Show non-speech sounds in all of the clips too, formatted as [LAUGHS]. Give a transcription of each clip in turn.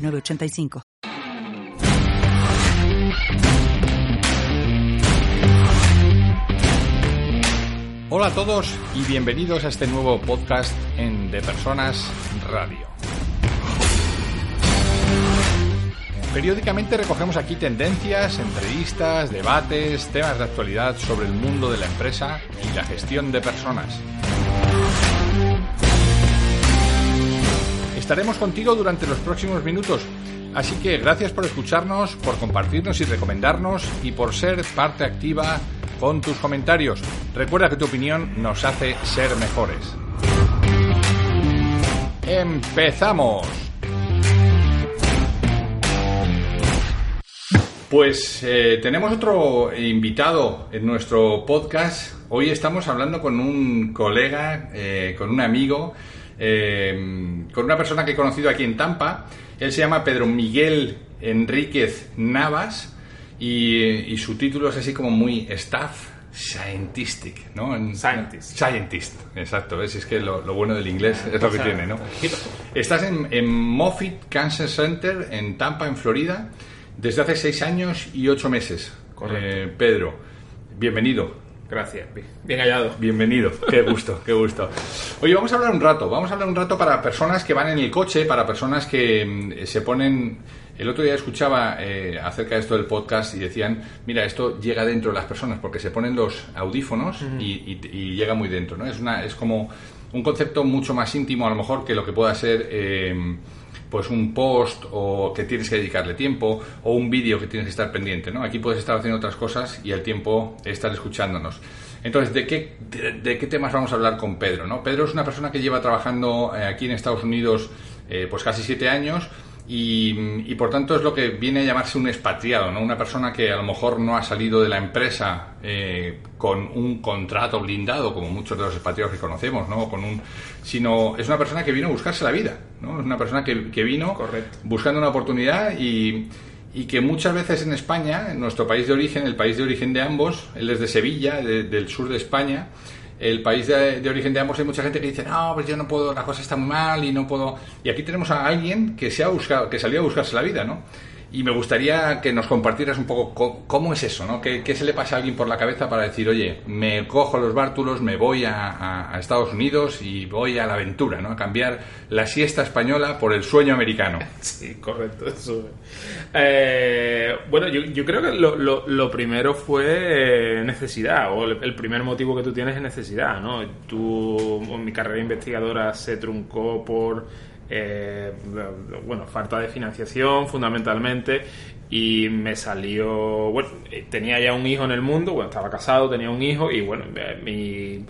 985. Hola a todos y bienvenidos a este nuevo podcast en De Personas Radio. Periódicamente recogemos aquí tendencias, entrevistas, debates, temas de actualidad sobre el mundo de la empresa y la gestión de personas. Estaremos contigo durante los próximos minutos, así que gracias por escucharnos, por compartirnos y recomendarnos y por ser parte activa con tus comentarios. Recuerda que tu opinión nos hace ser mejores. ¡Empezamos! Pues eh, tenemos otro invitado en nuestro podcast. Hoy estamos hablando con un colega, eh, con un amigo eh, con una persona que he conocido aquí en Tampa. Él se llama Pedro Miguel Enríquez Navas y, su título es así como muy staff scientific, ¿no? Scientist. Scientist, exacto. Es, es que lo, bueno del inglés es lo que tiene, ¿no? Estás en, en Moffitt Cancer Center en Tampa, en Florida, desde hace seis años y ocho meses. Eh, Pedro, bienvenido. Gracias, bien hallado. Bienvenido, qué gusto, qué gusto. Oye, vamos a hablar un rato, vamos a hablar un rato para personas que van en el coche, para personas que mm, se ponen... El otro día escuchaba eh, acerca de esto del podcast y decían, mira, esto llega dentro de las personas porque se ponen los audífonos y, llega muy dentro, ¿no? Es, una, es como un concepto mucho más íntimo a lo mejor que lo que pueda ser... Eh, pues un post o que tienes que dedicarle tiempo o un vídeo que tienes que estar pendiente, ¿no? Aquí puedes estar haciendo otras cosas y el tiempo estar escuchándonos. Entonces, ¿de qué, de, qué temas vamos a hablar con Pedro, no? Pedro es una persona que lleva trabajando eh, aquí en Estados Unidos eh, pues casi siete años y, por tanto es lo que viene a llamarse un expatriado, ¿no? Una persona que a lo mejor no ha salido de la empresa eh, con un contrato blindado, como muchos de los expatriados que conocemos, ¿no? Con un, sino es una persona que vino a buscarse la vida, ¿no? Es una persona que, vino buscando una oportunidad y, y, que muchas veces en España, en nuestro país de origen, el país de origen de ambos, él es de Sevilla, del sur de España, el país de, origen de ambos hay mucha gente que dice, no, pues yo no puedo, la cosa está muy mal y no puedo... Y aquí tenemos a alguien que se ha buscado, que salió a buscarse la vida, ¿no? Y me gustaría que nos compartieras un poco cómo, es eso, ¿no? ¿Qué, se le pasa a alguien por la cabeza para decir, oye, me cojo los bártulos, me voy a, Estados Unidos y voy a la aventura, ¿no? A cambiar la siesta española por el sueño americano. [LAUGHS] Sí, correcto, eso. Eh, bueno, yo, creo que lo, primero fue necesidad, o el, primer motivo que tú tienes es necesidad, ¿no? Tú, mi carrera investigadora se truncó por eh, bueno, falta de financiación fundamentalmente y me salió, bueno, tenía ya un hijo en el mundo, bueno, estaba casado, tenía un hijo y bueno, eh, mi,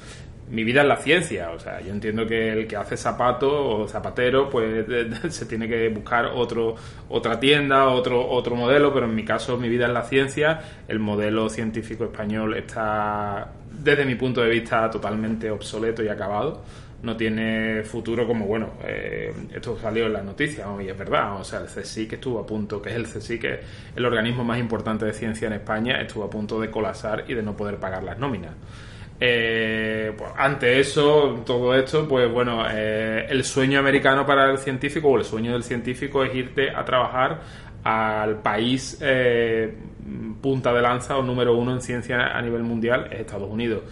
mi vida es la ciencia, o sea, yo entiendo que el que hace zapato o zapatero, pues [LAUGHS] se tiene que buscar otro, otra tienda, otro, otro modelo, pero en mi caso mi vida es la ciencia, el modelo científico español está, desde mi punto de vista, totalmente obsoleto y acabado no tiene futuro como, bueno, eh, esto salió en las noticias y es verdad, o sea, el CSIC estuvo a punto, que es el CSIC, el organismo más importante de ciencia en España, estuvo a punto de colapsar y de no poder pagar las nóminas. Eh, pues, ante eso, todo esto, pues bueno, eh, el sueño americano para el científico o el sueño del científico es irte a trabajar al país punta de lanza o número uno en ciencia a nivel mundial, es Estados Unidos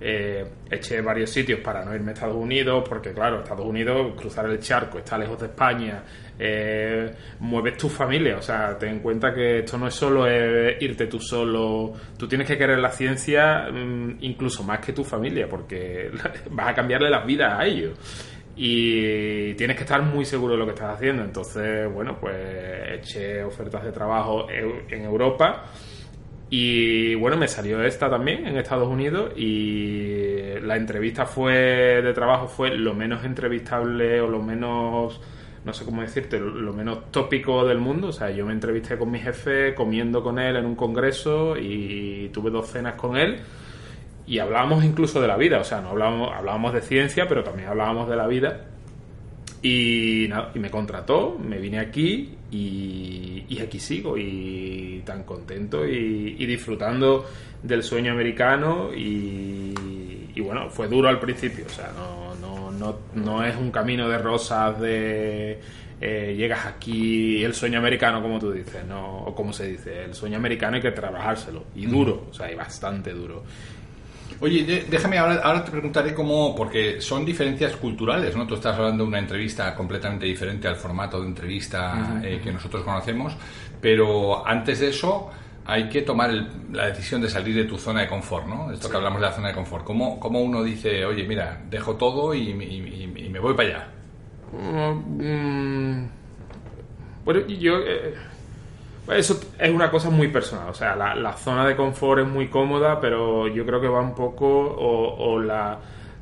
eh, eché varios sitios para no irme a Estados Unidos, porque claro, Estados Unidos, cruzar el charco, está lejos de España, eh, mueves tu familia, o sea, ten en cuenta que esto no es solo irte tú solo, tú tienes que querer la ciencia mm, incluso más que tu familia, porque [LAUGHS] vas a cambiarle las vidas a ellos. Y tienes que estar muy seguro de lo que estás haciendo. Entonces, bueno, pues eché ofertas de trabajo en Europa y bueno, me salió esta también en Estados Unidos y la entrevista fue de trabajo fue lo menos entrevistable o lo menos no sé cómo decirte, lo menos tópico del mundo. O sea, yo me entrevisté con mi jefe comiendo con él en un congreso y tuve dos cenas con él y hablábamos incluso de la vida. O sea, no hablábamos, hablábamos de ciencia, pero también hablábamos de la vida. Y, y me contrató, me vine aquí y, aquí sigo y tan contento y, disfrutando del sueño americano y, bueno, fue duro al principio, o sea, no, no, no, no es un camino de rosas de eh, llegas aquí el sueño americano como tú dices, no, o como se dice, el sueño americano hay que trabajárselo y duro, o sea, y bastante duro. Oye, déjame, ahora, ahora te preguntaré cómo, porque son diferencias culturales, ¿no? Tú estás hablando de una entrevista completamente diferente al formato de entrevista eh, que nosotros conocemos, pero antes de eso hay que tomar la decisión de salir de tu zona de confort, ¿no? Esto que hablamos de la zona de confort. ¿Cómo, cómo uno dice, oye, mira, dejo todo y, me voy para allá? Mm, bueno, yo... Eh, eso es una cosa muy personal, o sea, la, zona de confort es muy cómoda, pero yo creo que va un poco, o, la,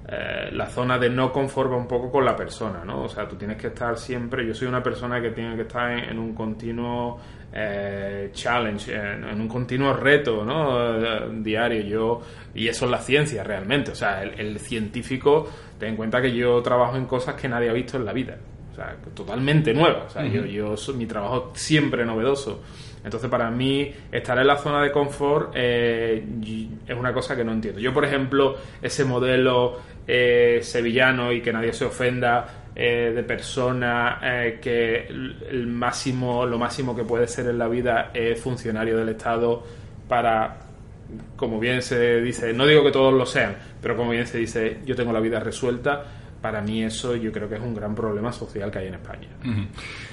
eh, la zona de no confort va un poco con la persona, ¿no? O sea, tú tienes que estar siempre, yo soy una persona que tiene que estar en, un continuo eh, challenge, en, un continuo reto, ¿no? Eh, diario, yo, y eso es la ciencia realmente, o sea, el, científico, ten en cuenta que yo trabajo en cosas que nadie ha visto en la vida. Sea, totalmente nueva. O sea, yo, yo mi trabajo siempre novedoso. Entonces, para mí, estar en la zona de confort eh, es una cosa que no entiendo. Yo, por ejemplo, ese modelo eh, sevillano y que nadie se ofenda eh, de persona que el máximo, lo máximo que puede ser en la vida es funcionario del Estado para como bien se dice, no digo que todos lo sean, pero como bien se dice, yo tengo la vida resuelta para mí eso yo creo que es un gran problema social que hay en España.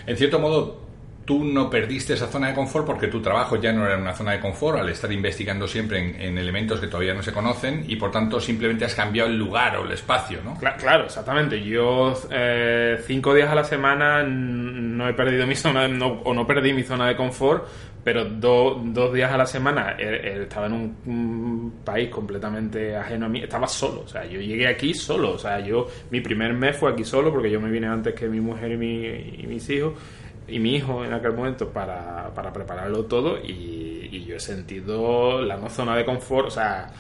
En cierto modo, tú no perdiste esa zona de confort porque tu trabajo ya no era una zona de confort al estar investigando siempre en, elementos que todavía no se conocen y por tanto simplemente has cambiado el lugar o el espacio, ¿no? Claro, exactamente. Yo eh, cinco días a la semana no he perdido mi zona o no perdí mi zona de confort pero dos días a la semana estaba en un, país completamente ajeno a mí, estaba solo, o sea, yo llegué aquí solo, o sea, yo, mi primer mes fue aquí solo porque yo me vine antes que mi mujer y, mi, y mis hijos y mi hijo en aquel momento para, para prepararlo todo y, yo he sentido la no zona de confort, o sea,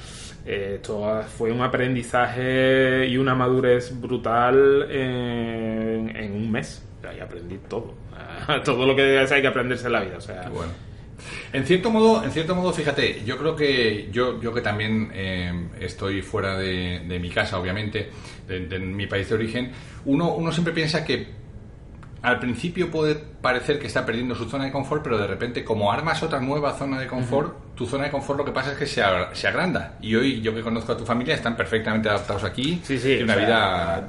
esto fue un aprendizaje y una madurez brutal en, en un mes, o y aprendí todo, [LAUGHS] todo lo que hay que aprenderse en la vida, o sea... bueno. En cierto modo, en cierto modo, fíjate, yo creo que yo, yo que también eh, estoy fuera de, mi casa, obviamente, de, mi país de origen, uno, uno siempre piensa que al principio puede parecer que está perdiendo su zona de confort, pero de repente, como armas otra nueva zona de confort, tu zona de confort lo que pasa es que se, se, agranda. Y hoy, yo que conozco a tu familia, están perfectamente adaptados aquí. Sí, sí. una vida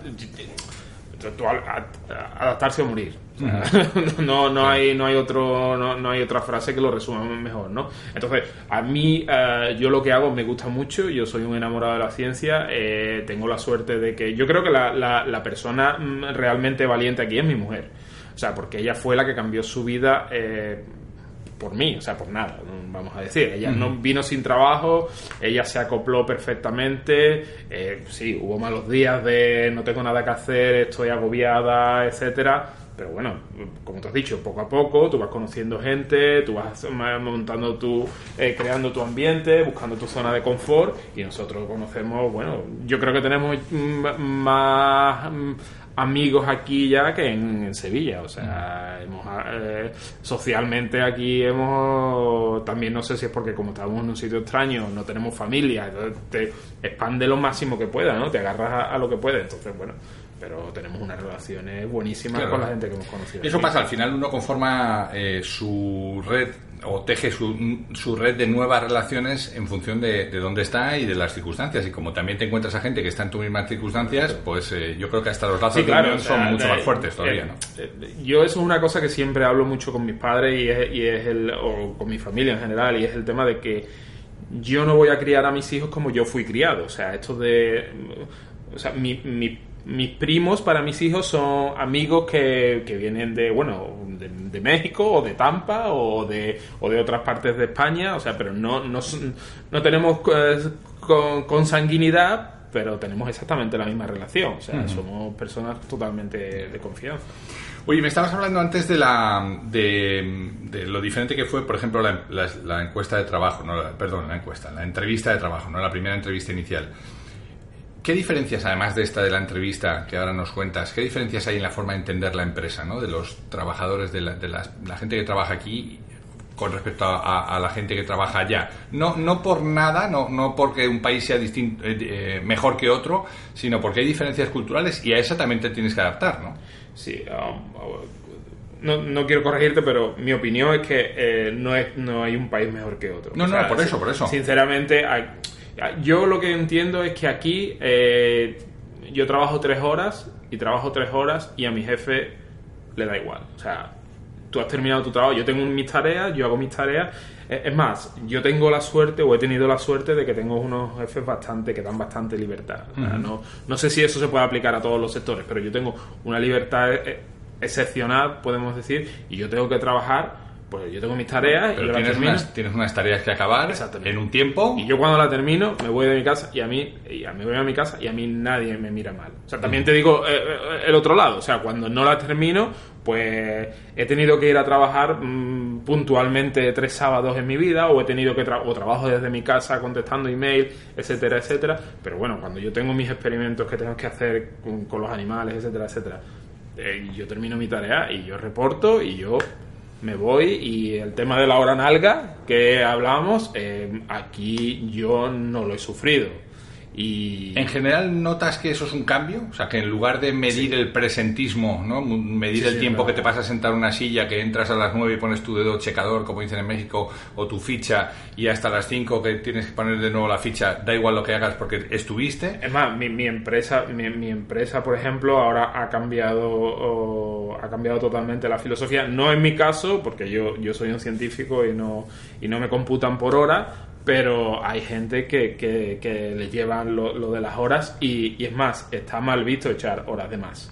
adaptarse o morir. [LAUGHS] no, no, hay, no, hay otro, no, hay otra frase que lo resuma mejor, ¿no? Entonces, a mí, eh, yo lo que hago me gusta mucho, yo soy un enamorado de la ciencia, eh, tengo la suerte de que yo creo que la, la, persona mm, realmente valiente aquí es mi mujer. O sea, porque ella fue la que cambió su vida eh, por mí, o sea, por nada, vamos a decir. Ella no vino sin trabajo, ella se acopló perfectamente. Eh, sí, hubo malos días de no tengo nada que hacer, estoy agobiada, etcétera. Pero bueno, como te has dicho, poco a poco tú vas conociendo gente, tú vas montando tu, eh, creando tu ambiente, buscando tu zona de confort y nosotros conocemos, bueno, yo creo que tenemos más amigos aquí ya que en, Sevilla. O sea, hemos, eh, socialmente aquí hemos. También no sé si es porque, como estamos en un sitio extraño, no tenemos familia, entonces te expande lo máximo que pueda, ¿no? Te agarras a, lo que puede. Entonces, bueno, pero tenemos unas relaciones buenísimas con la gente que hemos conocido. Eso pasa, al final uno conforma eh, su red o teje su, red de nuevas relaciones en función de, dónde está y de las circunstancias. Y como también te encuentras a gente que está en tus mismas circunstancias, pues eh, yo creo que hasta los lazos son mucho más fuertes todavía. ¿no? yo eso es una cosa que siempre hablo mucho con mis padres y es, y es el, o con mi familia en general, y es el tema de que yo no voy a criar a mis hijos como yo fui criado. O sea, esto de... O sea, mi, mi mis primos para mis hijos son amigos que, que vienen de, bueno, de, México o de Tampa o de, o de otras partes de España, o sea, pero no, no, no tenemos eh, con, consanguinidad, pero tenemos exactamente la misma relación. O sea, somos personas totalmente de confianza. Oye, me estabas hablando antes de la de, lo diferente que fue, por ejemplo, la, encuesta de trabajo, no, perdón, la encuesta, la entrevista de trabajo, no la primera entrevista inicial. ¿Qué diferencias, además de esta de la entrevista que ahora nos cuentas, qué diferencias hay en la forma de entender la empresa, ¿no? de los trabajadores, de la, de la gente que trabaja aquí con respecto a, la gente que trabaja allá. No, no por nada, no, no porque un país sea distinto, eh, eh, mejor que otro, sino porque hay diferencias culturales y a esa también te tienes que adaptar, ¿no? Sí, um, no, no, quiero corregirte, pero mi opinión es que eh, no, es, no hay un país mejor que otro. No, no, por eso, por eso. Sinceramente, yo lo que entiendo es que aquí yo trabajo tres horas y trabajo tres horas y a mi jefe le da igual. O sea, tú has terminado tu trabajo, yo tengo mis tareas, yo hago mis tareas. Es más, yo tengo la suerte o he tenido la suerte de que tengo unos jefes bastante que dan bastante libertad. no, no sé si eso se puede aplicar a todos los sectores, pero yo tengo una libertad eh, excepcional, podemos decir, y yo tengo que trabajar pues yo tengo mis tareas y tienes, unas, tienes unas tareas que acabar en un tiempo. Y yo cuando la termino me voy de mi casa y a mí y a mí voy a mi casa y a mí nadie me mira mal. O sea, también te digo eh, eh, el otro lado. O sea, cuando no la termino, pues he tenido que ir a trabajar mm, puntualmente tres sábados en mi vida o he tenido que o trabajo desde mi casa contestando email, etcétera, etcétera. Pero bueno, cuando yo tengo mis experimentos que tengo que hacer con, los animales, etcétera, etcétera, eh, yo termino mi tarea y yo reporto y yo me voy y el tema de la hora nalga que hablábamos, eh, aquí yo no lo he sufrido. Y... En general, ¿notas que eso es un cambio? O sea, que en lugar de medir el presentismo, ¿no? medir el tiempo que te pasa a sentar en una silla, que entras a las 9 y pones tu dedo checador, como dicen en México, o tu ficha, y hasta las 5 que tienes que poner de nuevo la ficha, da igual lo que hagas porque estuviste. Es más, mi, empresa, mi, empresa, por ejemplo, ahora ha cambiado, ha cambiado totalmente la filosofía. No en mi caso, porque yo, yo soy un científico y no, y no me computan por hora, pero hay gente que, que, le llevan lo, de las horas y, es más, está mal visto echar horas de más.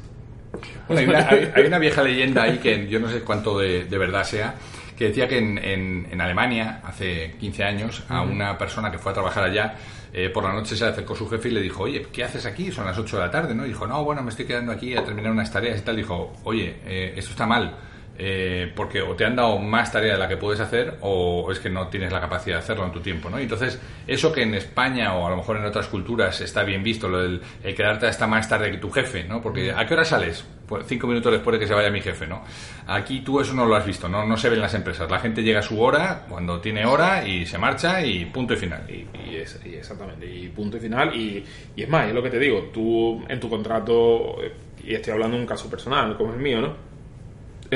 hay, una, vieja leyenda ahí que yo no sé cuánto de, verdad sea, que decía que en, en, Alemania, hace 15 años, a una persona que fue a trabajar allá, eh, por la noche se acercó su jefe y le dijo, oye, ¿qué haces aquí? Son las 8 de la tarde, ¿no? Y dijo, no, bueno, me estoy quedando aquí a terminar unas tareas y tal. Dijo, oye, eh, esto está mal eh, porque o te han dado más tarea de la que puedes hacer o es que no tienes la capacidad de hacerlo en tu tiempo, ¿no? entonces, eso que en España o a lo mejor en otras culturas está bien visto, lo del quedarte hasta más tarde que tu jefe, ¿no? Porque ¿a qué hora sales? Pues cinco minutos después de que se vaya mi jefe, ¿no? Aquí tú eso no lo has visto, ¿no? No se ve en las empresas. La gente llega a su hora, cuando tiene hora y se marcha y punto y final. Y, es, exactamente, y punto y final. Y, y es más, es lo que te digo, tú en tu contrato, y estoy hablando de un caso personal como el mío, ¿no?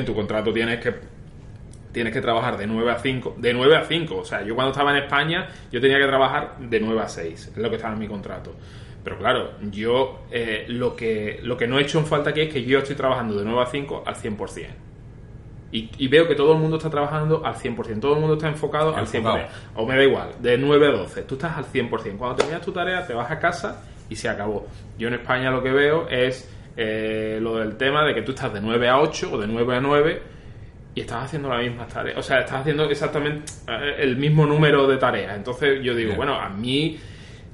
En tu contrato tienes que tienes que trabajar de 9 a 5, de 9 a 5, o sea, yo cuando estaba en España yo tenía que trabajar de 9 a 6, es lo que estaba en mi contrato. Pero claro, yo eh, lo, que, lo que no he hecho en falta aquí es que yo estoy trabajando de 9 a 5 al 100%. Y, y veo que todo el mundo está trabajando al 100%, todo el mundo está enfocado al 100%. O me da igual, de 9 a 12, tú estás al 100%. Cuando terminas tu tarea te vas a casa y se acabó. Yo en España lo que veo es eh, lo del tema de que tú estás de 9 a 8 o de 9 a 9 y estás haciendo la misma tarea. O sea, estás haciendo exactamente eh, el mismo número de tareas. Entonces yo digo, bueno, a mí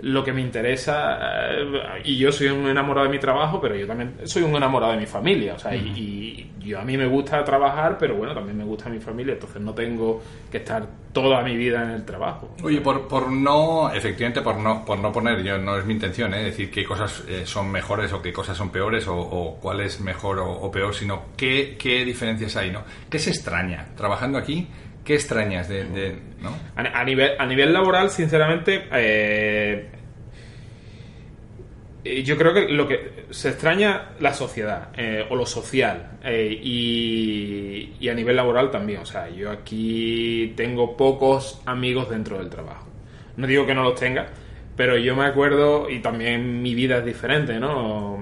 lo que me interesa, eh, y yo soy un enamorado de mi trabajo, pero yo también soy un enamorado de mi familia, o sea, y, yo a mí me gusta trabajar, pero bueno, también me gusta mi familia, entonces no tengo que estar toda mi vida en el trabajo. Oye, por, por no, efectivamente, por no, por no poner, yo no es mi intención, ¿eh? decir qué cosas eh, son mejores o qué cosas son peores o, cuál es mejor o, peor, sino qué, qué diferencias hay, ¿no? ¿Qué se extraña trabajando aquí? ¿Qué extrañas de, ¿no? a, nivel, a nivel laboral, sinceramente, eh, yo creo que lo que se extraña la sociedad eh, o lo social eh, y, y, a nivel laboral también. O sea, yo aquí tengo pocos amigos dentro del trabajo. No digo que no los tenga, pero yo me acuerdo, y también mi vida es diferente, ¿no?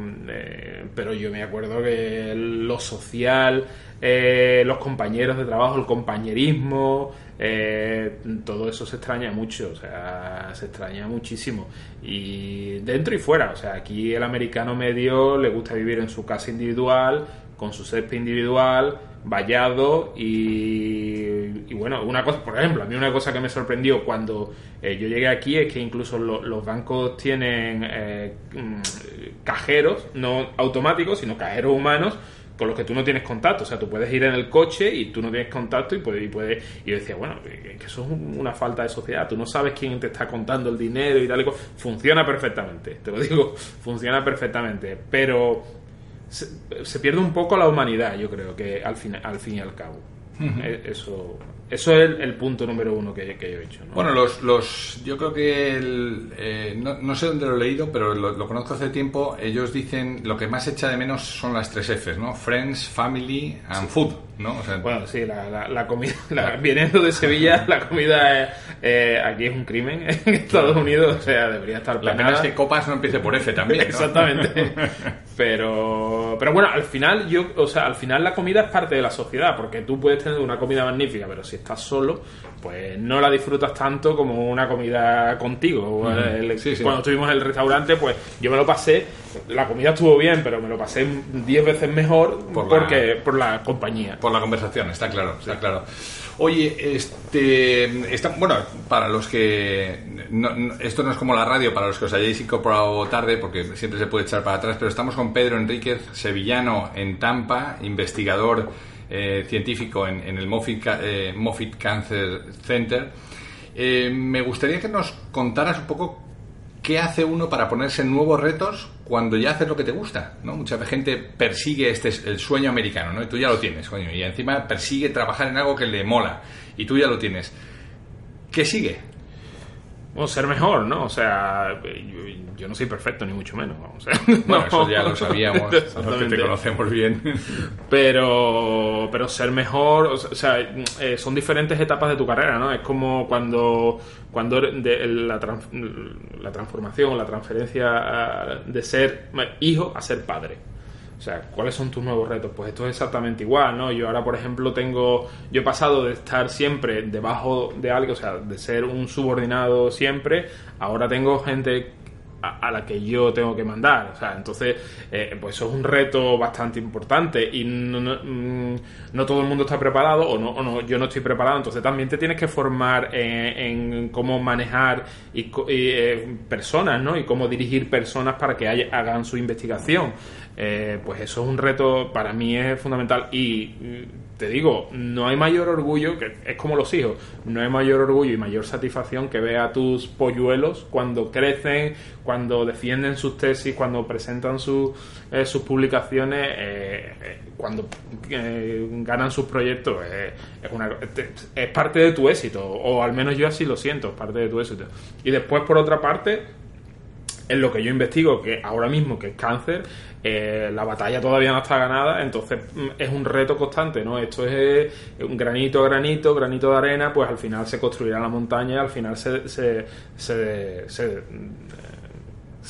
pero yo me acuerdo que lo social, eh, los compañeros de trabajo, el compañerismo, eh, todo eso se extraña mucho, o sea, se extraña muchísimo. Y dentro y fuera, o sea, aquí el americano medio le gusta vivir en su casa individual, con su césped individual, vallado y, bueno, una cosa, por ejemplo, a mí una cosa que me sorprendió cuando eh, yo llegué aquí es que incluso los bancos tienen mm, cajeros, no automáticos, sino cajeros humanos con los que tú no tienes contacto. O sea, tú puedes ir en el coche y tú no tienes contacto y puedes... Y, puedes, y yo decía, bueno, que eso es una falta de sociedad. Tú no sabes quién te está contando el dinero y tal y Funciona perfectamente, te lo digo, [LAUGHS] funciona perfectamente. Pero se, pierde un poco la humanidad, yo creo, que al fin, al fin y al cabo. Eh, eso, eso es el, punto número uno que, que yo he hecho. Bueno, los, los, yo creo que eh, no, sé dónde lo he leído, pero lo, conozco hace tiempo. Ellos dicen lo que más echa de menos son las tres Fs, ¿no? Friends, Family and Food, ¿no? bueno, sí, la, la, comida, [LAUGHS] viniendo de Sevilla, la comida eh, aquí es un crimen en Estados Unidos, o sea, debería estar La pena es que Copas no empiece por F también. Exactamente. [LAUGHS] pero, pero bueno, al final yo, o sea, al final la comida es parte de la sociedad, porque tú puedes tener una comida magnífica, pero si estás solo, pues no la disfrutas tanto como una comida contigo. Cuando estuvimos en el restaurante, pues yo me lo pasé, la comida estuvo bien, pero me lo pasé 10 veces mejor por porque por la compañía. Por la conversación, está claro, está claro. Oye, este, está, bueno, para los que esto no es como la radio, para los que os hayáis incorporado tarde, porque siempre se puede echar para atrás, pero estamos con Pedro Enríquez, sevillano en Tampa, investigador eh, científico en, el Moffitt, eh, Cancer Center. Eh, me gustaría que nos contaras un poco qué hace uno para ponerse nuevos retos cuando ya haces lo que te gusta, ¿no? Mucha gente persigue este el sueño americano, ¿no? Y tú ya lo tienes, coño, y encima persigue trabajar en algo que le mola y tú ya lo tienes. ¿Qué sigue? O ser mejor, ¿no? O sea, yo, no soy perfecto, ni mucho menos. [LAUGHS] bueno, eso ya lo sabíamos, [LAUGHS] te conocemos bien. Pero, pero ser mejor, o sea, eh, son diferentes etapas de tu carrera, ¿no? Es como cuando, cuando de, la, la transformación, la transferencia de ser hijo a ser padre. O sea, ¿cuáles son tus nuevos retos? Pues esto es exactamente igual, ¿no? Yo ahora, por ejemplo, tengo, yo he pasado de estar siempre debajo de algo, o sea, de ser un subordinado siempre, ahora tengo gente a, la que yo tengo que mandar. O sea, entonces, eh, pues eso es un reto bastante importante y no, no, mm, todo el mundo está preparado o no, no, yo no estoy preparado. Entonces también te tienes que formar en, cómo manejar y, eh, personas, ¿no? Y cómo dirigir personas para que hagan su investigación. Eh, pues eso es un reto, para mí es fundamental y mm, te digo, no hay mayor orgullo, que es como los hijos, no hay mayor orgullo y mayor satisfacción que ver a tus polluelos cuando crecen, cuando defienden sus tesis, cuando presentan eh, sus publicaciones, eh, cuando ganan sus proyectos, es, una, es parte de tu éxito, o al menos yo así lo siento, es parte de tu éxito. Y después, por otra parte, en lo que yo investigo, que ahora mismo que es cáncer, eh, la batalla todavía no está ganada, entonces mm, es un reto constante, ¿no? Esto es un granito a granito, granito de arena, pues al final se construirá la montaña y al final se, se, se, se,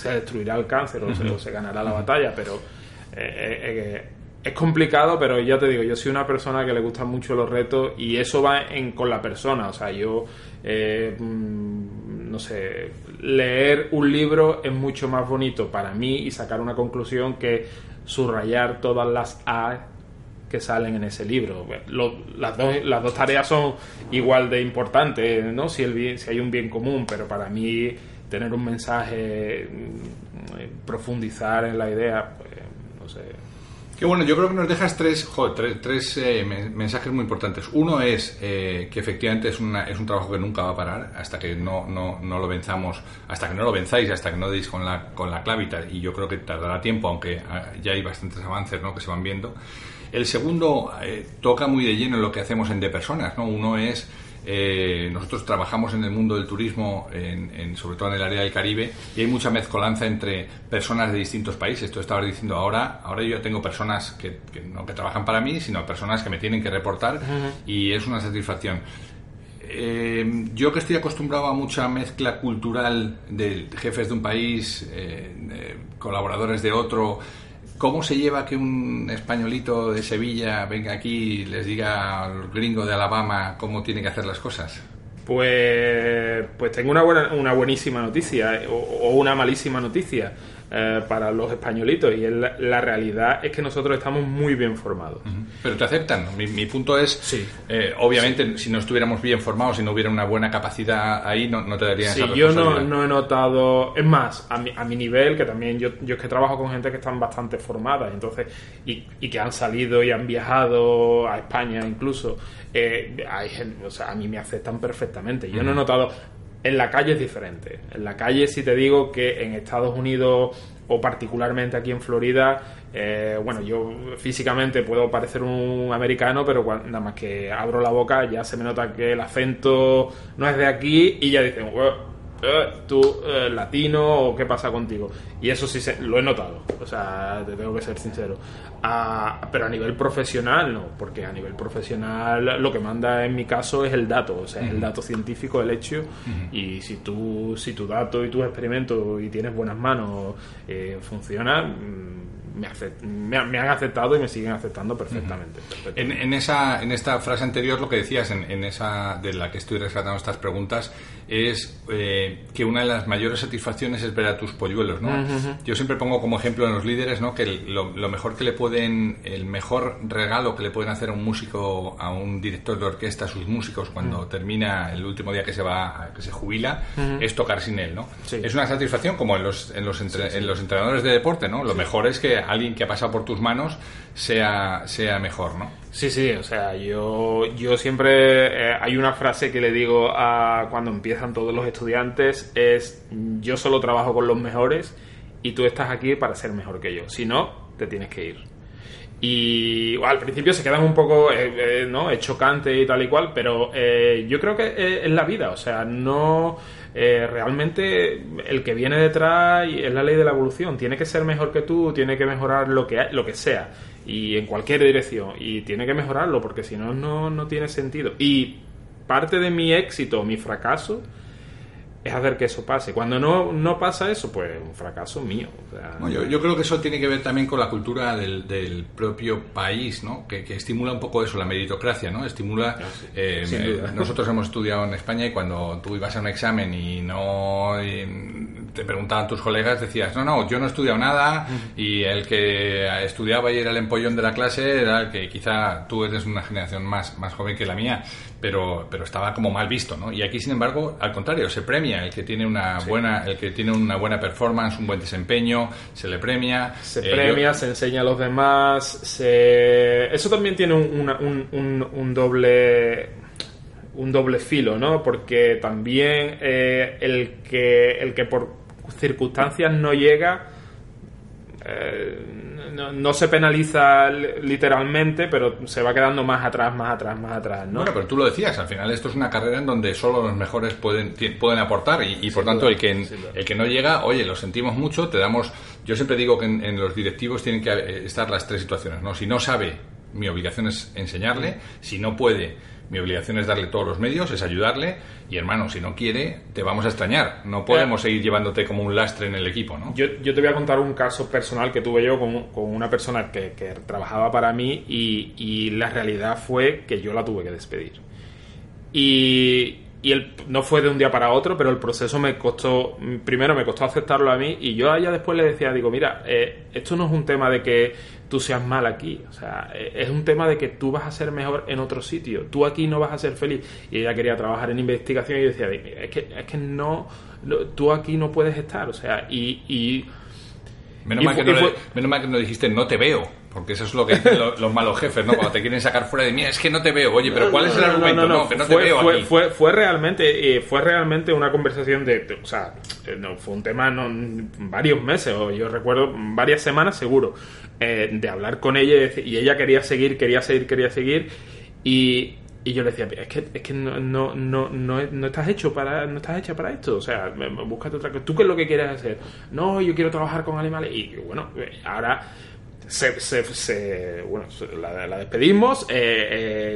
destruirá el cáncer o, se, ganará la batalla, pero eh, eh, es complicado, pero ya te digo, yo soy una persona que le gustan mucho los retos y eso va en, con la persona, o sea, yo... Mm, no sé, leer un libro es mucho más bonito para mí y sacar una conclusión que subrayar todas las A que salen en ese libro. las, dos, las dos tareas son igual de importantes, ¿no? Si, el si hay un bien común, pero para mí tener un mensaje, mm, profundizar en la idea, pues, no sé, Qué bueno, yo creo que nos dejas tres, tres, eh, mensajes muy importantes. Uno es eh, que efectivamente es, una, es un trabajo que nunca va a parar hasta que no, no, no lo venzamos, hasta que no lo venzáis, hasta que no deis con la, con la clavita. Y yo creo que tardará tiempo, aunque ah, ya hay bastantes avances ¿no? que se van viendo. El segundo eh, toca muy de lleno lo que hacemos en De Personas. ¿no? Uno es eh, nosotros trabajamos en el mundo del turismo, en, sobre todo en el área del Caribe, y hay mucha mezcolanza entre personas de distintos países. Tú estabas diciendo ahora, ahora yo tengo personas que, no que trabajan para mí, sino personas que me tienen que reportar, y es una satisfacción. Eh, yo que estoy acostumbrado a mucha mezcla cultural de jefes de un país, eh, colaboradores de otro, ¿Cómo se lleva que un españolito de Sevilla venga aquí y les diga al gringo de Alabama cómo tiene que hacer las cosas? Pues, pues tengo una, buena, una buenísima noticia o, una malísima noticia. Eh, para los españolitos y la, la, realidad es que nosotros estamos muy bien formados. Pero te aceptan. Mi, mi punto es, Sí. eh, obviamente, si no estuviéramos bien formados, si no hubiera una buena capacidad ahí, no, no te darían Sí, esa yo no, he notado, es más, a mi, a mi nivel, que también yo, yo es que trabajo con gente que están bastante formadas, entonces, y, y que han salido y han viajado a España incluso, eh, hay gente, o sea, a mí me aceptan perfectamente. Yo no he notado, en la calle es diferente. En la calle si te digo que en Estados Unidos o particularmente aquí en Florida, eh, bueno, yo físicamente puedo parecer un americano, pero nada más que abro la boca ya se me nota que el acento no es de aquí y ya dicen, "Ué, eh, tú eh, latino o qué pasa contigo. Y eso sí se- lo he notado, o sea, te tengo que ser sincero. Ah, pero a nivel profesional no, porque a nivel profesional lo que manda en mi caso es el dato, o sea, es el dato científico, el hecho. Y si tú, si tu dato y tus experimentos y tienes buenas manos eh, funciona, mm, me, han- me han aceptado y me siguen aceptando perfectamente. perfectamente. En, en esa, en esta frase anterior, lo que decías, en, en esa de la que estoy rescatando estas preguntas, es eh, que una de las mayores satisfacciones es ver a tus polluelos, ¿no? Yo siempre pongo como ejemplo en los líderes, ¿no? Que el- lo, lo mejor que le pueden, el mejor regalo que le pueden hacer a un músico, a un director de orquesta, a sus músicos, cuando termina el último día que se va, que se jubila, es tocar sin él, ¿no? Sí. Es una satisfacción como en los, en los, entre- en los entrenadores de deporte, ¿no? Lo mejor es que alguien que ha pasado por tus manos sea, sea mejor, ¿no? Sí, sí, o sea, yo, yo siempre eh, hay una frase que le digo a cuando empiezan todos los estudiantes es yo solo trabajo con los mejores y tú estás aquí para ser mejor que yo. Si no, te tienes que ir. Y al principio se quedan un poco, eh, eh, ¿no? Es chocante y tal y cual, pero eh, yo creo que es la vida, o sea, no... eh, realmente el que viene detrás es la ley de la evolución, tiene que ser mejor que tú, tiene que mejorar lo que, lo que sea. Y en cualquier dirección. Y tiene que mejorarlo porque si no, no, no tiene sentido. Y parte de mi éxito, mi fracaso, es hacer que eso pase. Cuando no, no pasa eso, pues un fracaso mío. o sea, No, yo, yo creo que eso tiene que ver también con la cultura del, del propio país, ¿no? Que, que estimula un poco eso, la meritocracia, ¿no? Estimula... eh, sin duda. nosotros hemos estudiado en España y cuando tú ibas a un examen y no y te preguntaban tus colegas, decías, no, no, yo no he estudiado nada y el que estudiaba y era el empollón de la clase era el que quizá tú eres una generación más, más joven que la mía, pero, pero estaba como mal visto, ¿no? Y aquí, sin embargo, al contrario, se premia el que tiene una buena, el que tiene una buena performance, un buen desempeño, se le premia. se Eh, premia, yo- se enseña a los demás, se... Eso también tiene un, una- un- un- un doble un doble filo, ¿no? Porque también eh, el que el que por circunstancias no llega eh, no, no se penaliza li- literalmente, pero se va quedando más atrás, más atrás, más atrás, ¿no? Bueno, pero tú lo decías, al final esto es una carrera en donde solo los mejores pueden, pueden aportar y, y por tanto el que, el que no llega, oye, lo sentimos mucho, te damos... Yo siempre digo que en, en los directivos tienen que eh, estar las tres situaciones, ¿no? Si no sabe, mi obligación es enseñarle, si no puede, mi obligación es darle todos los medios, es ayudarle y hermano, si no quiere, te vamos a extrañar. No podemos seguir llevándote como un lastre en el equipo, ¿no? Yo, yo te voy a contar un caso personal que tuve yo con, con una persona que, que trabajaba para mí y, y la realidad fue que yo la tuve que despedir. Y, y el, no fue de un día para otro, pero el proceso me costó, primero me costó aceptarlo a mí y yo a ella después le decía, digo, mira, eh, esto no es un tema de que tú seas mal aquí, o sea, eh, es un tema de que tú vas a ser mejor en otro sitio, tú aquí no vas a ser feliz. Y ella quería trabajar en investigación y yo decía, "Mira, es que, es que no, tú aquí no puedes estar, o sea, y... y Menos, Y mal que no le- menos mal que no dijiste no te veo, porque eso es lo que dicen los, los malos jefes, ¿no? Cuando te quieren sacar fuera de mí, es que no te veo. Oye, pero ¿cuál es el argumento? no, No, no, que no te fue, veo fue, aquí. Fue, fue realmente, eh, fue realmente una conversación de, de- o sea, eh, no, fue un tema no, varios meses, o yo recuerdo varias semanas seguro, eh, de hablar con ella y, ella quería seguir, quería seguir, quería seguir, y, y yo le decía, es que, es que no, no, no, no, no estás hecho para, no estás hecha para esto, o sea, búscate otra cosa. ¿Tú qué es lo que quieres hacer? No, yo quiero trabajar con animales, y bueno, ahora se, se- se- bueno, la, la despedimos, eh,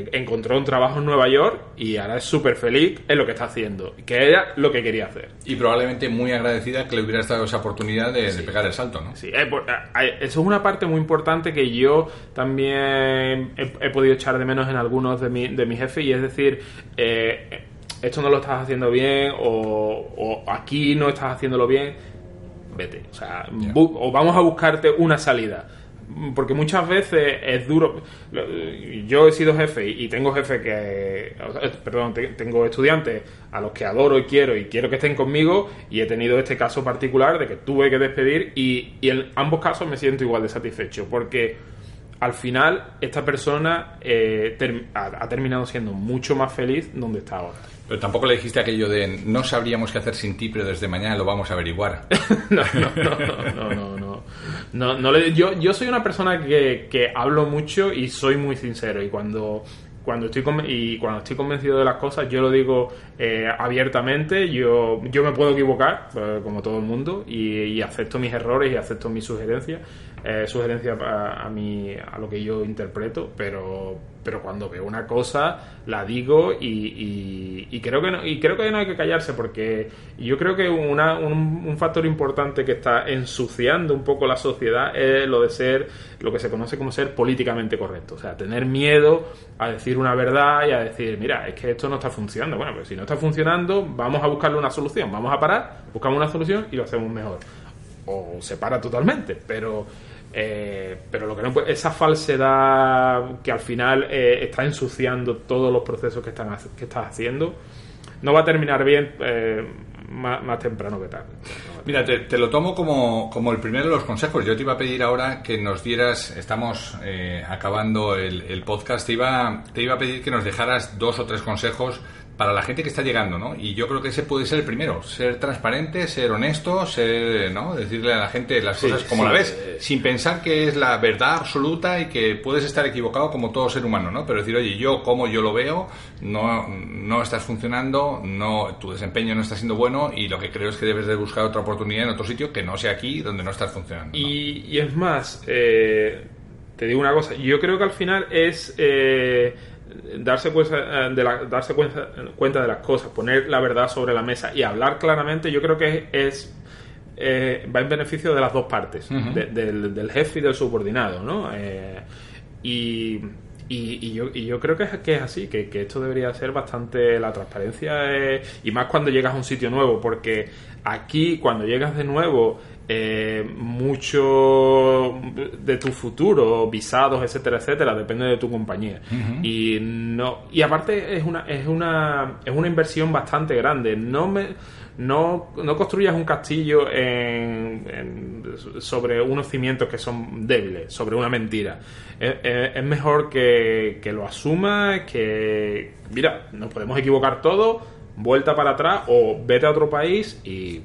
eh, encontró un trabajo en Nueva York y ahora es súper feliz en lo que está haciendo, que era lo que quería hacer. Y probablemente muy agradecida que le hubieras dado esa oportunidad de, de pegar el salto, ¿no? Sí, eh, por- eh, eso es una parte muy importante que yo también he, he podido echar de menos en algunos de, mi- de mis jefes y es decir, eh, esto no lo estás haciendo bien o, o aquí no estás haciéndolo bien. vete. O sea, o vamos a buscarte una salida porque muchas veces es duro. Yo he sido jefe y tengo jefe que. Perdón, tengo estudiantes a los que adoro y quiero y quiero que estén conmigo y he tenido este caso particular de que tuve que despedir y, en ambos casos me siento igual de satisfecho porque al final esta persona eh, ha, terminado siendo mucho más feliz donde está ahora. Pero tampoco le dijiste aquello de no sabríamos qué hacer sin ti, pero desde mañana lo vamos a averiguar. [LAUGHS] no, no, no, no, no, no. yo, yo soy una persona que, que hablo mucho y soy muy sincero y cuando cuando estoy y cuando estoy convencido de las cosas yo lo digo eh, abiertamente yo yo me puedo equivocar eh, como todo el mundo y, y, acepto mis errores y acepto mis sugerencias eh, sugerencia a, a, mí, a lo que yo interpreto, pero, pero cuando veo una cosa la digo y, y, creo que no, y creo que no hay que callarse porque yo creo que una, un, un, factor importante que está ensuciando un poco la sociedad es lo de ser lo que se conoce como ser políticamente correcto, o sea, tener miedo a decir una verdad y a decir, mira, es que esto no está funcionando. Bueno, pues si no está funcionando, vamos a buscarle una solución, vamos a parar, buscamos una solución y lo hacemos mejor. O se para totalmente, pero eh, pero lo que no puede, esa falsedad que al final eh, está ensuciando todos los procesos que, están, que estás haciendo, no va a terminar bien eh, más, temprano que tarde. Mira, te, lo tomo como, como, el primero de los consejos. Yo te iba a pedir ahora que nos dieras, estamos acabando el, el, podcast, te iba, te iba a pedir que nos dejaras dos o tres consejos para la gente que está llegando, ¿no? Y yo creo que ese puede ser el primero, ser transparente, ser honesto, ser, ¿no? Decirle a la gente las cosas como la ves, sin pensar que es la verdad absoluta y que puedes estar equivocado como todo ser humano, ¿no? Pero decir, oye, yo como yo lo veo, no, no estás funcionando, no, tu desempeño no está siendo bueno y lo que creo es que debes de buscar otra oportunidad en otro sitio que no sea aquí donde no estás funcionando. Y, y, es más, eh, te digo una cosa, yo creo que al final es... Eh, darse cuenta de, la, darse cuenta, cuenta de las cosas, poner la verdad sobre la mesa y hablar claramente, yo creo que es eh, va en beneficio de las dos partes, del, jefe y del subordinado, ¿no? Eh, y, y, yo, y, yo, creo que es, que es así, que, esto debería ser bastante la transparencia, eh, y más cuando llegas a un sitio nuevo, porque aquí cuando llegas de nuevo eh, mucho de tu futuro, visados, etcétera, etcétera, depende de tu compañía. Y no y aparte es una es una es una inversión bastante grande. No me no, no construyas un castillo en, sobre unos cimientos que son débiles, sobre una mentira. Es, mejor que, que lo asumas, que mira, nos podemos equivocar todos, vuelta para atrás o vete a otro país y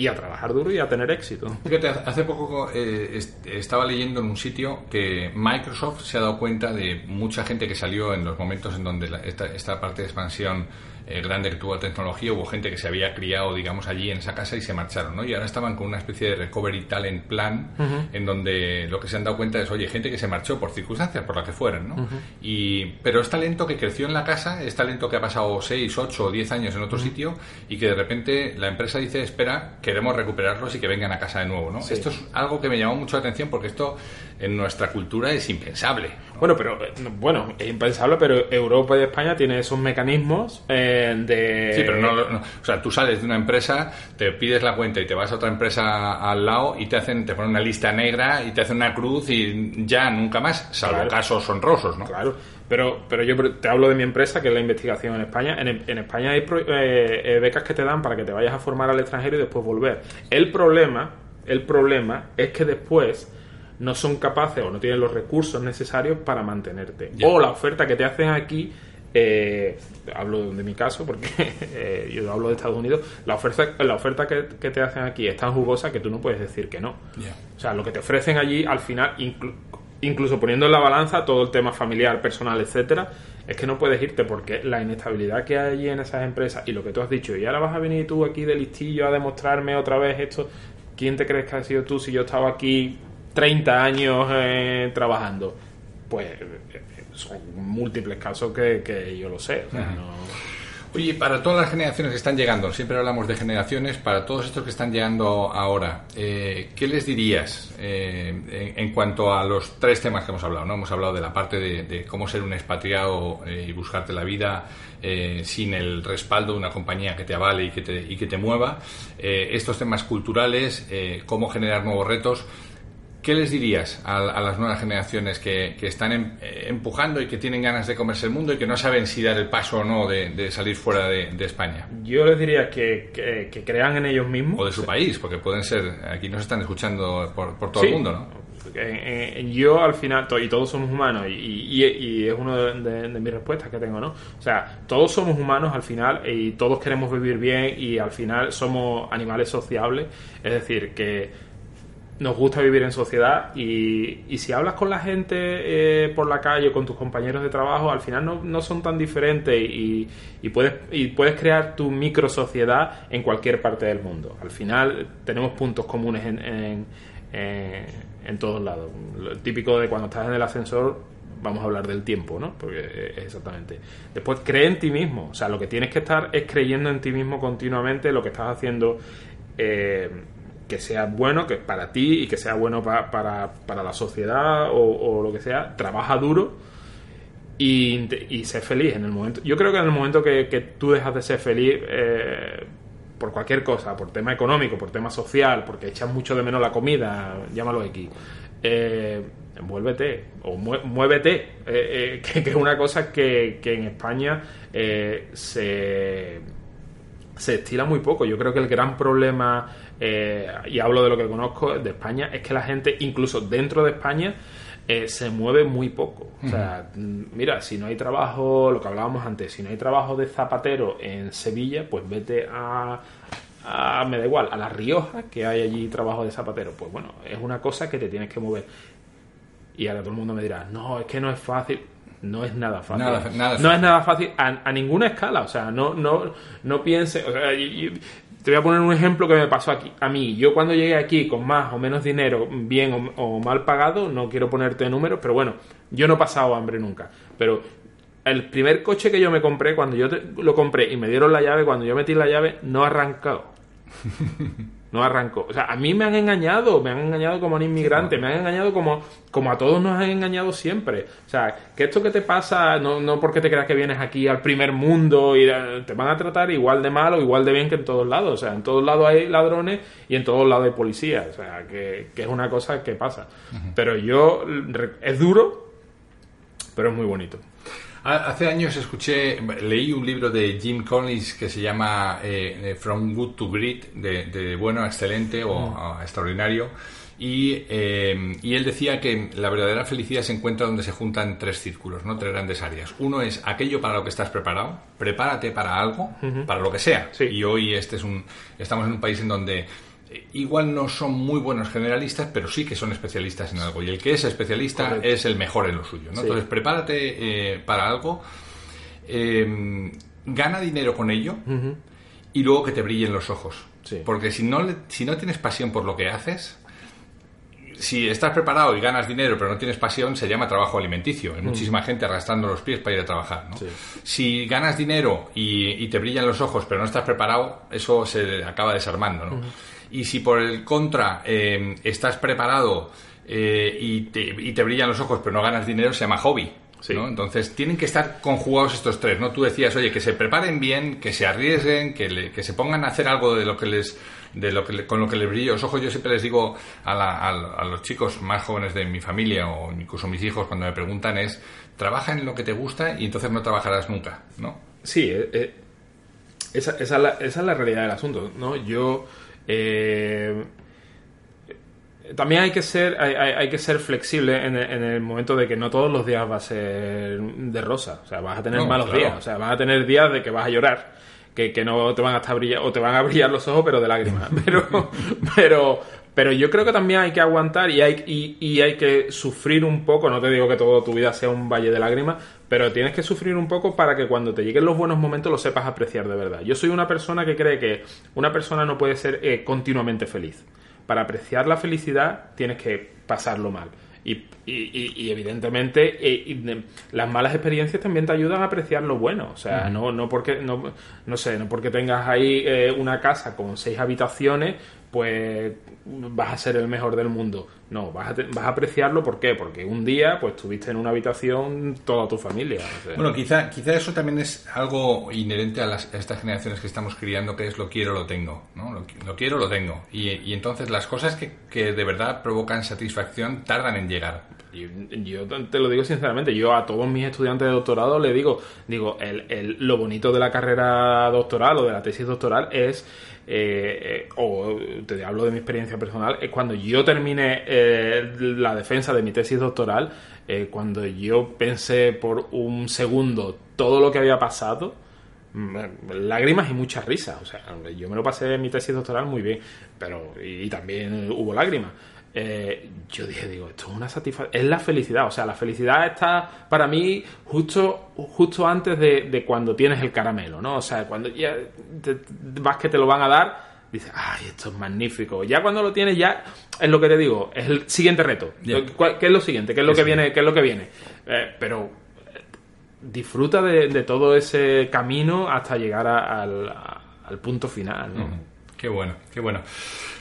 y a trabajar duro y a tener éxito. Fíjate, hace poco eh, estaba leyendo en un sitio que Microsoft se ha dado cuenta de mucha gente que salió en los momentos en donde esta, esta parte de expansión eh, grande que tuvo la tecnología, hubo gente que se había criado, digamos, allí en esa casa y se marcharon, ¿no? Y ahora estaban con una especie de recovery talent plan, en donde lo que se han dado cuenta es, oye, gente que se marchó por circunstancias, por las que fueran, ¿no? y, pero es talento que creció en la casa, es talento que ha pasado 6, 8 o 10 años en otro sitio y que de repente la empresa dice, espera, queremos recuperarlos y que vengan a casa de nuevo, ¿no? Esto es algo que me llamó mucho la atención porque esto en nuestra cultura es impensable. Bueno, pero eh, bueno, es impensable, pero Europa y España tienen esos mecanismos eh, de... Sí, pero no, O sea, tú sales de una empresa, te pides la cuenta y te vas a otra empresa al lado y te hacen, te ponen una lista negra y te hacen una cruz y ya nunca más, salvo casos honrosos, ¿no? Claro. Pero, pero yo te hablo de mi empresa, que es la investigación en España. En, en España hay eh, becas que te dan para que te vayas a formar al extranjero y después volver. El problema, el problema es que después no son capaces o no tienen los recursos necesarios para mantenerte. O la oferta que te hacen aquí, eh, hablo de mi caso porque [LAUGHS] eh, yo hablo de Estados Unidos, la oferta, la oferta que, te hacen aquí es tan jugosa que tú no puedes decir que no. O sea, lo que te ofrecen allí al final, incluso poniendo en la balanza todo el tema familiar, personal, etcétera, es que no puedes irte porque la inestabilidad que hay allí en esas empresas y lo que tú has dicho, y ahora vas a venir tú aquí de listillo a demostrarme otra vez esto, ¿quién te crees que has sido tú si yo estaba aquí 30 años eh, trabajando. Pues son múltiples casos que, yo lo sé. Oye, para todas las generaciones que están llegando, siempre hablamos de generaciones, para todos estos que están llegando ahora, eh, ¿qué les dirías eh, en, cuanto a los tres temas que hemos hablado? ¿no? Hemos hablado de la parte de, cómo ser un expatriado eh, y buscarte la vida sin el respaldo de una compañía que te avale y que te, y que te mueva, estos temas culturales, cómo generar nuevos retos. ¿Qué les dirías a, las nuevas generaciones que, están em, eh, empujando y que tienen ganas de comerse el mundo y que no saben si dar el paso o no de, salir fuera de, España? Yo les diría que, crean en ellos mismos. O de su país, porque pueden ser, aquí nos están escuchando por, todo el mundo, ¿no? yo al final, y todos somos humanos, y, es una de, mis respuestas que tengo, ¿no? O sea, todos somos humanos al final y todos queremos vivir bien y al final somos animales sociables, es decir, que nos gusta vivir en sociedad y, y si hablas con la gente eh, por la calle, con tus compañeros de trabajo, al final no, no son tan diferentes y, y, puedes, y puedes crear tu micro sociedad en cualquier parte del mundo. Al final tenemos puntos comunes en, en, en, todos lados. Lo típico de cuando estás en el ascensor, vamos a hablar del tiempo, ¿no? Porque es exactamente. Después, cree en ti mismo. O sea, lo que tienes que estar es creyendo en ti mismo continuamente, lo que estás haciendo. Eh, que sea bueno que para ti y que sea bueno para, para, la sociedad o, lo que sea, trabaja duro y, y sé feliz en el momento. Yo creo que en el momento que, tú dejas de ser feliz eh, por cualquier cosa, por tema económico, por tema social, porque echas mucho de menos la comida, llámalo X, eh, envuélvete o muévete, eh, eh, [LAUGHS] que, que, es una cosa que, que en España se, se estila muy poco. Yo creo que el gran problema eh, y hablo de lo que conozco de España, es que la gente, incluso dentro de España, eh, se mueve muy poco. O sea, mm, mira, si no hay trabajo, lo que hablábamos antes, si no hay trabajo de zapatero en Sevilla, pues vete a, a, me da igual, a La Rioja, que hay allí trabajo de zapatero. Pues bueno, es una cosa que te tienes que mover. Y ahora todo el mundo me dirá, no, es que no es fácil. No es nada fácil. no es nada fácil a, ninguna escala. O sea, no, no, no piense. O sea, te voy a poner un ejemplo que me pasó aquí a mí. Yo cuando llegué aquí con más o menos dinero, bien o, mal pagado, no quiero ponerte números, pero bueno, yo no he pasado hambre nunca. Pero el primer coche que yo me compré, cuando yo lo compré y me dieron la llave, cuando yo metí la llave, no ha arrancado. [LAUGHS] no arrancó. O sea, a mí me han engañado, me han engañado como un inmigrante, me han engañado como, como a todos nos han engañado siempre. O sea, que esto que te pasa, no, no porque te creas que vienes aquí al primer mundo y te van a tratar igual de mal o igual de bien que en todos lados. O sea, en todos lados hay ladrones y en todos lados hay policías. O sea, que, que es una cosa que pasa. Pero yo, es duro, pero es muy bonito. Hace años escuché, leí un libro de Jim Collins que se llama eh, From Good to Great, de, bueno a excelente o mm. extraordinario. Y, eh, y, él decía que la verdadera felicidad se encuentra donde se juntan tres círculos, ¿no? tres grandes áreas. Uno es aquello para lo que estás preparado, prepárate para algo, para lo que sea. Y hoy este es un, estamos en un país en donde igual no son muy buenos generalistas, pero sí que son especialistas en algo. Y el que es especialista es el mejor en lo suyo. Entonces, prepárate eh, para algo, eh, gana dinero con ello y luego que te brillen los ojos. Porque si no, si no tienes pasión por lo que haces, si estás preparado y ganas dinero pero no tienes pasión, se llama trabajo alimenticio. Hay muchísima gente arrastrando los pies para ir a trabajar. Si ganas dinero y, te brillan los ojos pero no estás preparado, eso se acaba desarmando. ¿no? Y si por el contra eh, estás preparado eh, y, te, brillan los ojos pero no ganas dinero, se llama hobby. Entonces tienen que estar conjugados estos tres, ¿no? Tú decías, oye, que se preparen bien, que se arriesguen, que, que se pongan a hacer algo de lo que les, de lo que con lo que les brillan los ojos. Yo siempre les digo a, a, los chicos más jóvenes de mi familia o incluso mis hijos cuando me preguntan es, trabaja en lo que te gusta y entonces no trabajarás nunca, ¿no? Sí, eh, esa, esa, es la, esa es la realidad del asunto, ¿no? Yo eh, también hay que ser, hay, que ser flexible en el, momento de que no todos los días va a ser de rosa. O sea, vas a tener malos días. O sea, vas a tener días de que vas a llorar. Que, no te van a estar brillar, o te van a brillar los ojos, pero de lágrimas. [LAUGHS] Pero, pero, pero yo creo que también hay que aguantar y hay, y, hay que sufrir un poco. No te digo que toda tu vida sea un valle de lágrimas, pero tienes que sufrir un poco para que cuando te lleguen los buenos momentos lo sepas apreciar de verdad. Yo soy una persona que cree que una persona no puede ser eh, continuamente feliz. Para apreciar la felicidad tienes que pasarlo mal. Y, y, evidentemente eh, las malas experiencias también te ayudan a apreciar lo bueno. O sea, no, no porque no, no sé, no porque tengas ahí eh, una casa con seis habitaciones, pues vas a ser el mejor del mundo. No, vas a, vas a apreciarlo, ¿por qué? Porque un día pues estuviste en una habitación toda tu familia. Bueno, quizá, quizá eso también es algo inherente a, las, estas generaciones que estamos criando, que es lo quiero, lo tengo. ¿no? Lo, quiero, lo tengo. Y, y, entonces las cosas que, que de verdad provocan satisfacción tardan en llegar. Yo, te lo digo sinceramente, yo a todos mis estudiantes de doctorado le digo, digo, el, el, lo bonito de la carrera doctoral o de la tesis doctoral es eh, o te hablo de mi experiencia personal, es cuando yo terminé eh, la defensa de mi tesis doctoral, eh, cuando yo pensé por un segundo todo lo que había pasado, mm, lágrimas y mucha risa. O sea, yo me lo pasé en mi tesis doctoral muy bien, pero y también hubo lágrimas. Eh, yo dije, digo, esto es una satisfacción, es la felicidad, o sea, la felicidad está para mí justo, justo antes de, cuando tienes el caramelo, ¿no? O sea, cuando ya vas que te lo van a dar, dices, ay, esto es magnífico. Ya cuando lo tienes, ya es lo que te digo, es el siguiente reto. ¿Qué es lo siguiente? ¿Qué es lo que viene? ¿Qué es lo que viene? Eh, pero eh, disfruta de, todo ese camino hasta llegar al, punto final, ¿no? Qué bueno, qué bueno.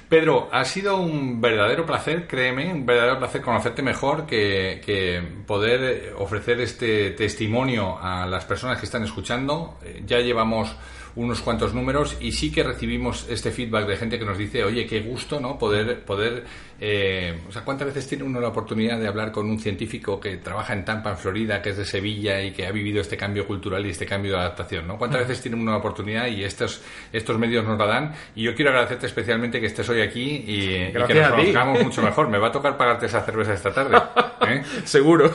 Pedro, ha sido un verdadero placer, créeme, un verdadero placer conocerte mejor, que, poder ofrecer este testimonio a las personas que están escuchando. Eh, ya llevamos unos cuantos números y sí que recibimos este feedback de gente que nos dice, oye, qué gusto, ¿no? Poder, poder, eh, o sea, ¿cuántas veces tiene uno la oportunidad de hablar con un científico que trabaja en Tampa, en Florida, que es de Sevilla y que ha vivido este cambio cultural y este cambio de adaptación, ¿no? ¿Cuántas veces tiene uno la oportunidad y estos, estos medios nos la dan? Y yo quiero agradecerte especialmente que estés hoy aquí y, que nos conozcamos mucho mejor. Me va a tocar pagarte esa cerveza esta tarde. ¿eh? [LAUGHS] Seguro.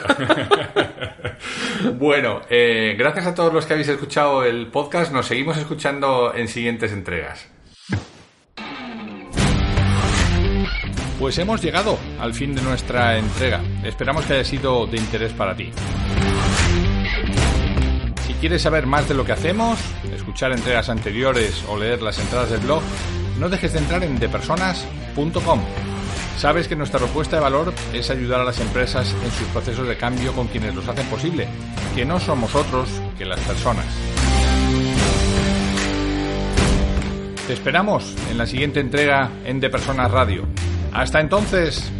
[LAUGHS] bueno, eh, gracias a todos los que habéis escuchado el podcast. Nos seguimos escuchando en siguientes entregas. Pues hemos llegado al fin de nuestra entrega. Esperamos que haya sido de interés para ti. Si quieres saber más de lo que hacemos, escuchar entregas anteriores o leer las entradas del blog, no dejes de entrar en depersonas.com. Sabes que nuestra propuesta de valor es ayudar a las empresas en sus procesos de cambio con quienes los hacen posible, que no somos otros que las personas. Te esperamos en la siguiente entrega en De Personas Radio. Hasta entonces,